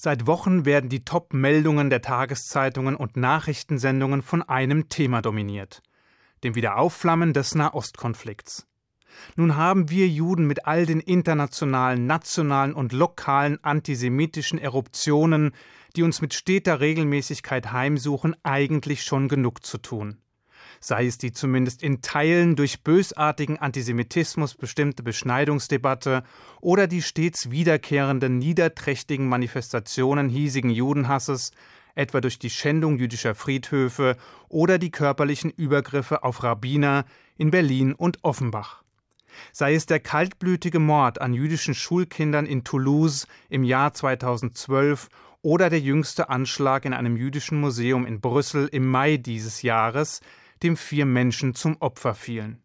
Seit Wochen werden die Top-Meldungen der Tageszeitungen und Nachrichtensendungen von einem Thema dominiert, dem Wiederaufflammen des Nahostkonflikts. Nun haben wir Juden mit all den internationalen, nationalen und lokalen antisemitischen Eruptionen, die uns mit steter Regelmäßigkeit heimsuchen, eigentlich schon genug zu tun sei es die zumindest in Teilen durch bösartigen Antisemitismus bestimmte Beschneidungsdebatte oder die stets wiederkehrenden niederträchtigen Manifestationen hiesigen Judenhasses, etwa durch die Schändung jüdischer Friedhöfe oder die körperlichen Übergriffe auf Rabbiner in Berlin und Offenbach. Sei es der kaltblütige Mord an jüdischen Schulkindern in Toulouse im Jahr 2012 oder der jüngste Anschlag in einem jüdischen Museum in Brüssel im Mai dieses Jahres, dem vier Menschen zum Opfer fielen.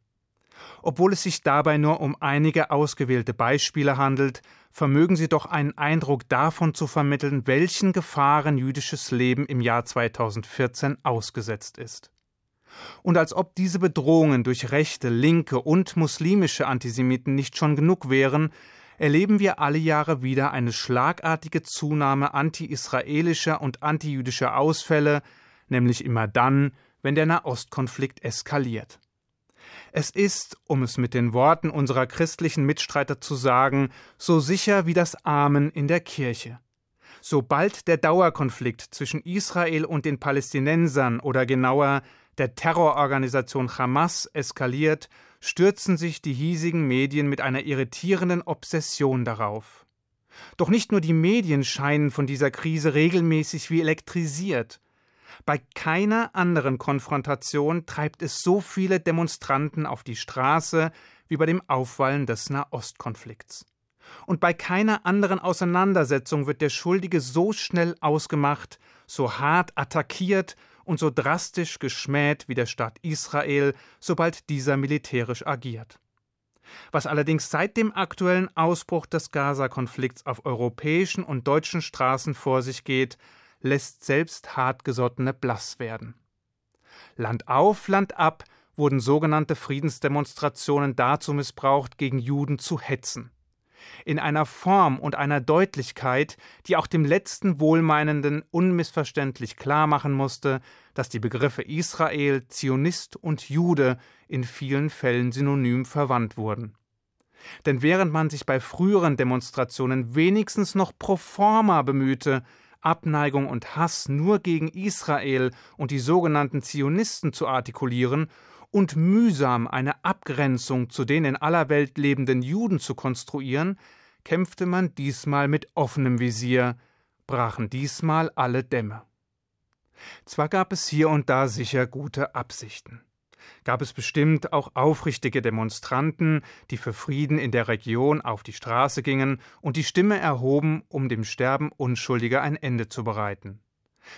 Obwohl es sich dabei nur um einige ausgewählte Beispiele handelt, vermögen sie doch einen Eindruck davon zu vermitteln, welchen Gefahren jüdisches Leben im Jahr 2014 ausgesetzt ist. Und als ob diese Bedrohungen durch rechte, linke und muslimische Antisemiten nicht schon genug wären, erleben wir alle Jahre wieder eine schlagartige Zunahme anti-israelischer und antijüdischer Ausfälle, nämlich immer dann, wenn der Nahostkonflikt eskaliert. Es ist, um es mit den Worten unserer christlichen Mitstreiter zu sagen, so sicher wie das Amen in der Kirche. Sobald der Dauerkonflikt zwischen Israel und den Palästinensern oder genauer der Terrororganisation Hamas eskaliert, stürzen sich die hiesigen Medien mit einer irritierenden Obsession darauf. Doch nicht nur die Medien scheinen von dieser Krise regelmäßig wie elektrisiert, bei keiner anderen Konfrontation treibt es so viele Demonstranten auf die Straße wie bei dem Aufwallen des Nahostkonflikts. Und bei keiner anderen Auseinandersetzung wird der Schuldige so schnell ausgemacht, so hart attackiert und so drastisch geschmäht wie der Staat Israel, sobald dieser militärisch agiert. Was allerdings seit dem aktuellen Ausbruch des Gaza-Konflikts auf europäischen und deutschen Straßen vor sich geht, lässt selbst Hartgesottene blass werden. Land auf, Land ab wurden sogenannte Friedensdemonstrationen dazu missbraucht, gegen Juden zu hetzen. In einer Form und einer Deutlichkeit, die auch dem letzten Wohlmeinenden unmissverständlich klarmachen musste, dass die Begriffe Israel, Zionist und Jude in vielen Fällen synonym verwandt wurden. Denn während man sich bei früheren Demonstrationen wenigstens noch pro forma bemühte, Abneigung und Hass nur gegen Israel und die sogenannten Zionisten zu artikulieren und mühsam eine Abgrenzung zu den in aller Welt lebenden Juden zu konstruieren, kämpfte man diesmal mit offenem Visier, brachen diesmal alle Dämme. Zwar gab es hier und da sicher gute Absichten gab es bestimmt auch aufrichtige Demonstranten, die für Frieden in der Region auf die Straße gingen und die Stimme erhoben, um dem Sterben Unschuldiger ein Ende zu bereiten.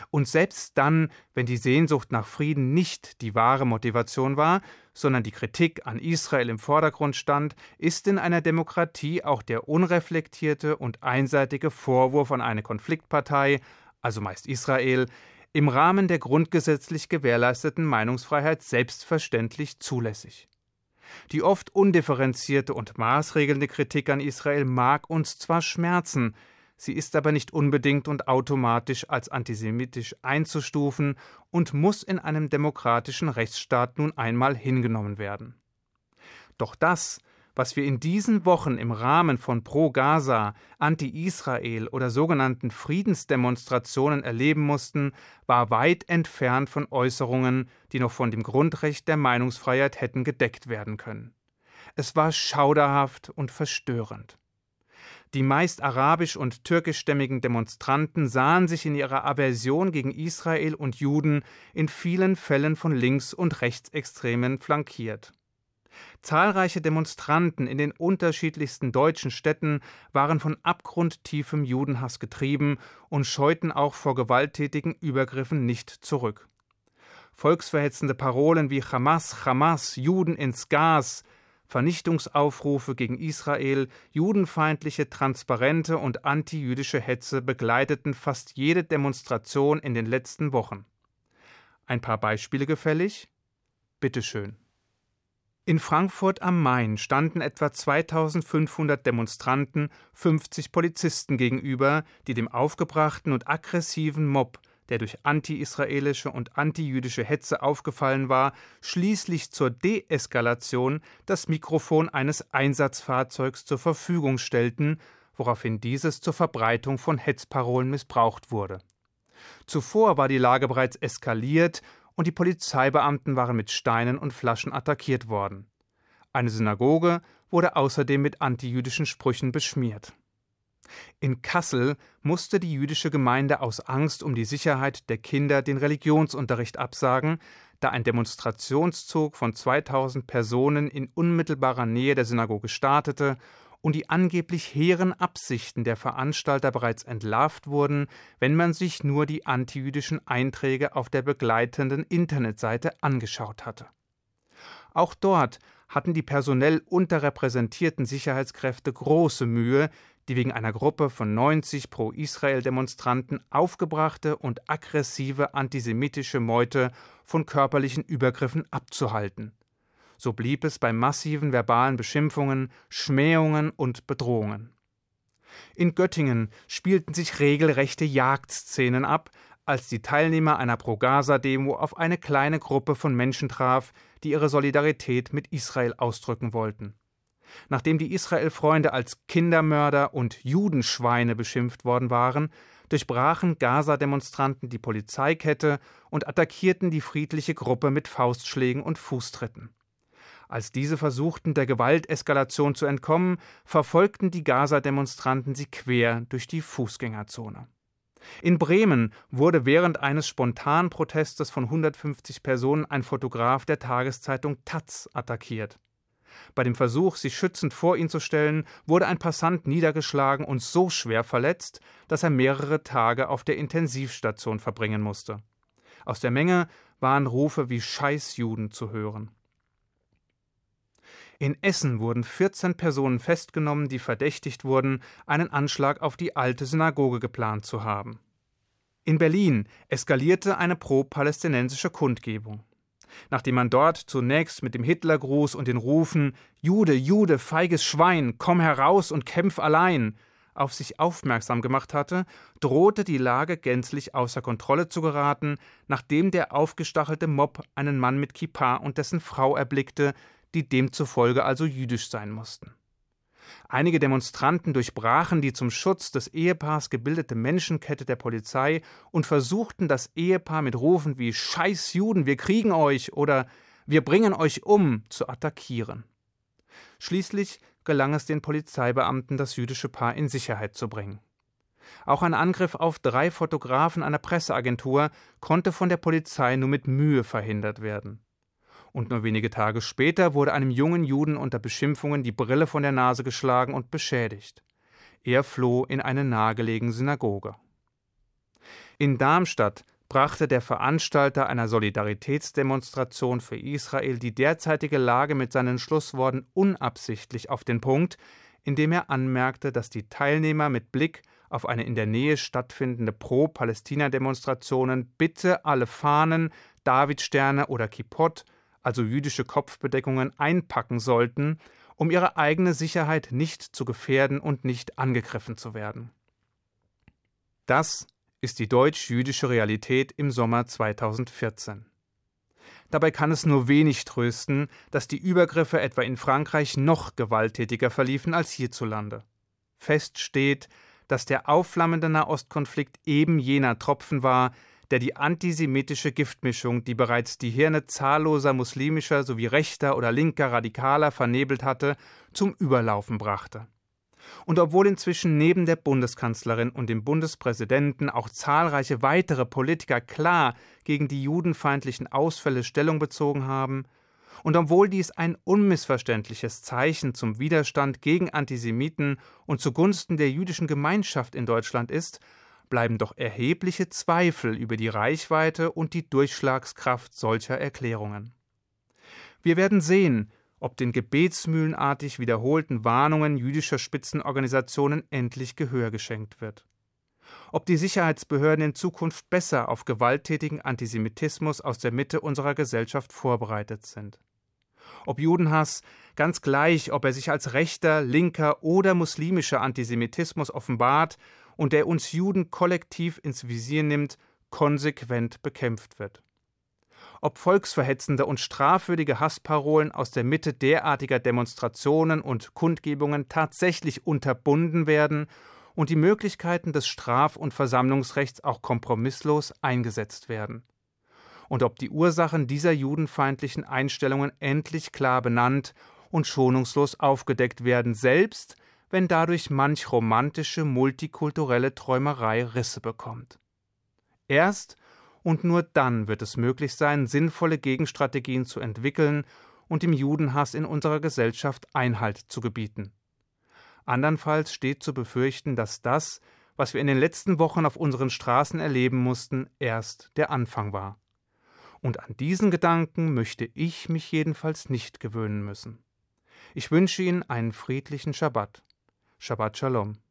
Und selbst dann, wenn die Sehnsucht nach Frieden nicht die wahre Motivation war, sondern die Kritik an Israel im Vordergrund stand, ist in einer Demokratie auch der unreflektierte und einseitige Vorwurf an eine Konfliktpartei, also meist Israel, im Rahmen der grundgesetzlich gewährleisteten Meinungsfreiheit selbstverständlich zulässig. Die oft undifferenzierte und maßregelnde Kritik an Israel mag uns zwar schmerzen, sie ist aber nicht unbedingt und automatisch als antisemitisch einzustufen und muss in einem demokratischen Rechtsstaat nun einmal hingenommen werden. Doch das, was wir in diesen Wochen im Rahmen von Pro-Gaza, Anti-Israel oder sogenannten Friedensdemonstrationen erleben mussten, war weit entfernt von Äußerungen, die noch von dem Grundrecht der Meinungsfreiheit hätten gedeckt werden können. Es war schauderhaft und verstörend. Die meist arabisch und türkischstämmigen Demonstranten sahen sich in ihrer Aversion gegen Israel und Juden in vielen Fällen von Links- und Rechtsextremen flankiert. Zahlreiche Demonstranten in den unterschiedlichsten deutschen Städten waren von abgrundtiefem Judenhass getrieben und scheuten auch vor gewalttätigen Übergriffen nicht zurück. Volksverhetzende Parolen wie Hamas, Hamas, Juden ins Gas, Vernichtungsaufrufe gegen Israel, judenfeindliche Transparente und antijüdische Hetze begleiteten fast jede Demonstration in den letzten Wochen. Ein paar Beispiele gefällig? Bitteschön. In Frankfurt am Main standen etwa 2500 Demonstranten 50 Polizisten gegenüber, die dem aufgebrachten und aggressiven Mob, der durch anti-israelische und anti-jüdische Hetze aufgefallen war, schließlich zur Deeskalation das Mikrofon eines Einsatzfahrzeugs zur Verfügung stellten, woraufhin dieses zur Verbreitung von Hetzparolen missbraucht wurde. Zuvor war die Lage bereits eskaliert und die Polizeibeamten waren mit Steinen und Flaschen attackiert worden. Eine Synagoge wurde außerdem mit antijüdischen Sprüchen beschmiert. In Kassel musste die jüdische Gemeinde aus Angst um die Sicherheit der Kinder den Religionsunterricht absagen, da ein Demonstrationszug von 2000 Personen in unmittelbarer Nähe der Synagoge startete und die angeblich hehren Absichten der Veranstalter bereits entlarvt wurden, wenn man sich nur die antijüdischen Einträge auf der begleitenden Internetseite angeschaut hatte. Auch dort hatten die personell unterrepräsentierten Sicherheitskräfte große Mühe, die wegen einer Gruppe von 90 Pro-Israel-Demonstranten aufgebrachte und aggressive antisemitische Meute von körperlichen Übergriffen abzuhalten so blieb es bei massiven verbalen Beschimpfungen, Schmähungen und Bedrohungen. In Göttingen spielten sich regelrechte Jagdszenen ab, als die Teilnehmer einer Pro-Gaza-Demo auf eine kleine Gruppe von Menschen traf, die ihre Solidarität mit Israel ausdrücken wollten. Nachdem die Israel-Freunde als Kindermörder und Judenschweine beschimpft worden waren, durchbrachen Gaza-Demonstranten die Polizeikette und attackierten die friedliche Gruppe mit Faustschlägen und Fußtritten. Als diese versuchten, der Gewalteskalation zu entkommen, verfolgten die Gaza-Demonstranten sie quer durch die Fußgängerzone. In Bremen wurde während eines spontanen Protestes von 150 Personen ein Fotograf der Tageszeitung Taz attackiert. Bei dem Versuch, sich schützend vor ihn zu stellen, wurde ein Passant niedergeschlagen und so schwer verletzt, dass er mehrere Tage auf der Intensivstation verbringen musste. Aus der Menge waren Rufe wie Scheißjuden zu hören. In Essen wurden 14 Personen festgenommen, die verdächtigt wurden, einen Anschlag auf die alte Synagoge geplant zu haben. In Berlin eskalierte eine pro-palästinensische Kundgebung. Nachdem man dort zunächst mit dem Hitlergruß und den Rufen Jude, Jude, feiges Schwein, komm heraus und kämpf allein auf sich aufmerksam gemacht hatte, drohte die Lage gänzlich außer Kontrolle zu geraten, nachdem der aufgestachelte Mob einen Mann mit Kippa und dessen Frau erblickte, die demzufolge also jüdisch sein mussten. Einige Demonstranten durchbrachen die zum Schutz des Ehepaars gebildete Menschenkette der Polizei und versuchten das Ehepaar mit Rufen wie Scheiß Juden, wir kriegen euch oder wir bringen euch um zu attackieren. Schließlich gelang es den Polizeibeamten, das jüdische Paar in Sicherheit zu bringen. Auch ein Angriff auf drei Fotografen einer Presseagentur konnte von der Polizei nur mit Mühe verhindert werden und nur wenige Tage später wurde einem jungen Juden unter Beschimpfungen die Brille von der Nase geschlagen und beschädigt. Er floh in eine nahegelegene Synagoge. In Darmstadt brachte der Veranstalter einer Solidaritätsdemonstration für Israel die derzeitige Lage mit seinen Schlussworten unabsichtlich auf den Punkt, indem er anmerkte, dass die Teilnehmer mit Blick auf eine in der Nähe stattfindende Pro-Palästina-Demonstrationen bitte alle Fahnen, Davidsterne oder Kippot also jüdische Kopfbedeckungen, einpacken sollten, um ihre eigene Sicherheit nicht zu gefährden und nicht angegriffen zu werden. Das ist die deutsch-jüdische Realität im Sommer 2014. Dabei kann es nur wenig trösten, dass die Übergriffe etwa in Frankreich noch gewalttätiger verliefen als hierzulande. Fest steht, dass der aufflammende Nahostkonflikt eben jener Tropfen war, der die antisemitische Giftmischung, die bereits die Hirne zahlloser muslimischer sowie rechter oder linker Radikaler vernebelt hatte, zum Überlaufen brachte. Und obwohl inzwischen neben der Bundeskanzlerin und dem Bundespräsidenten auch zahlreiche weitere Politiker klar gegen die judenfeindlichen Ausfälle Stellung bezogen haben, und obwohl dies ein unmissverständliches Zeichen zum Widerstand gegen Antisemiten und zugunsten der jüdischen Gemeinschaft in Deutschland ist, bleiben doch erhebliche Zweifel über die Reichweite und die Durchschlagskraft solcher Erklärungen. Wir werden sehen, ob den gebetsmühlenartig wiederholten Warnungen jüdischer Spitzenorganisationen endlich Gehör geschenkt wird. Ob die Sicherheitsbehörden in Zukunft besser auf gewalttätigen Antisemitismus aus der Mitte unserer Gesellschaft vorbereitet sind. Ob Judenhass, ganz gleich, ob er sich als rechter, linker oder muslimischer Antisemitismus offenbart und der uns Juden kollektiv ins Visier nimmt, konsequent bekämpft wird. Ob volksverhetzende und strafwürdige Hassparolen aus der Mitte derartiger Demonstrationen und Kundgebungen tatsächlich unterbunden werden und die Möglichkeiten des Straf- und Versammlungsrechts auch kompromisslos eingesetzt werden. Und ob die Ursachen dieser judenfeindlichen Einstellungen endlich klar benannt und schonungslos aufgedeckt werden, selbst wenn dadurch manch romantische multikulturelle Träumerei Risse bekommt. Erst und nur dann wird es möglich sein, sinnvolle Gegenstrategien zu entwickeln und dem Judenhass in unserer Gesellschaft Einhalt zu gebieten. Andernfalls steht zu befürchten, dass das, was wir in den letzten Wochen auf unseren Straßen erleben mussten, erst der Anfang war. Und an diesen Gedanken möchte ich mich jedenfalls nicht gewöhnen müssen. Ich wünsche Ihnen einen friedlichen Schabbat. Shabbat Shalom.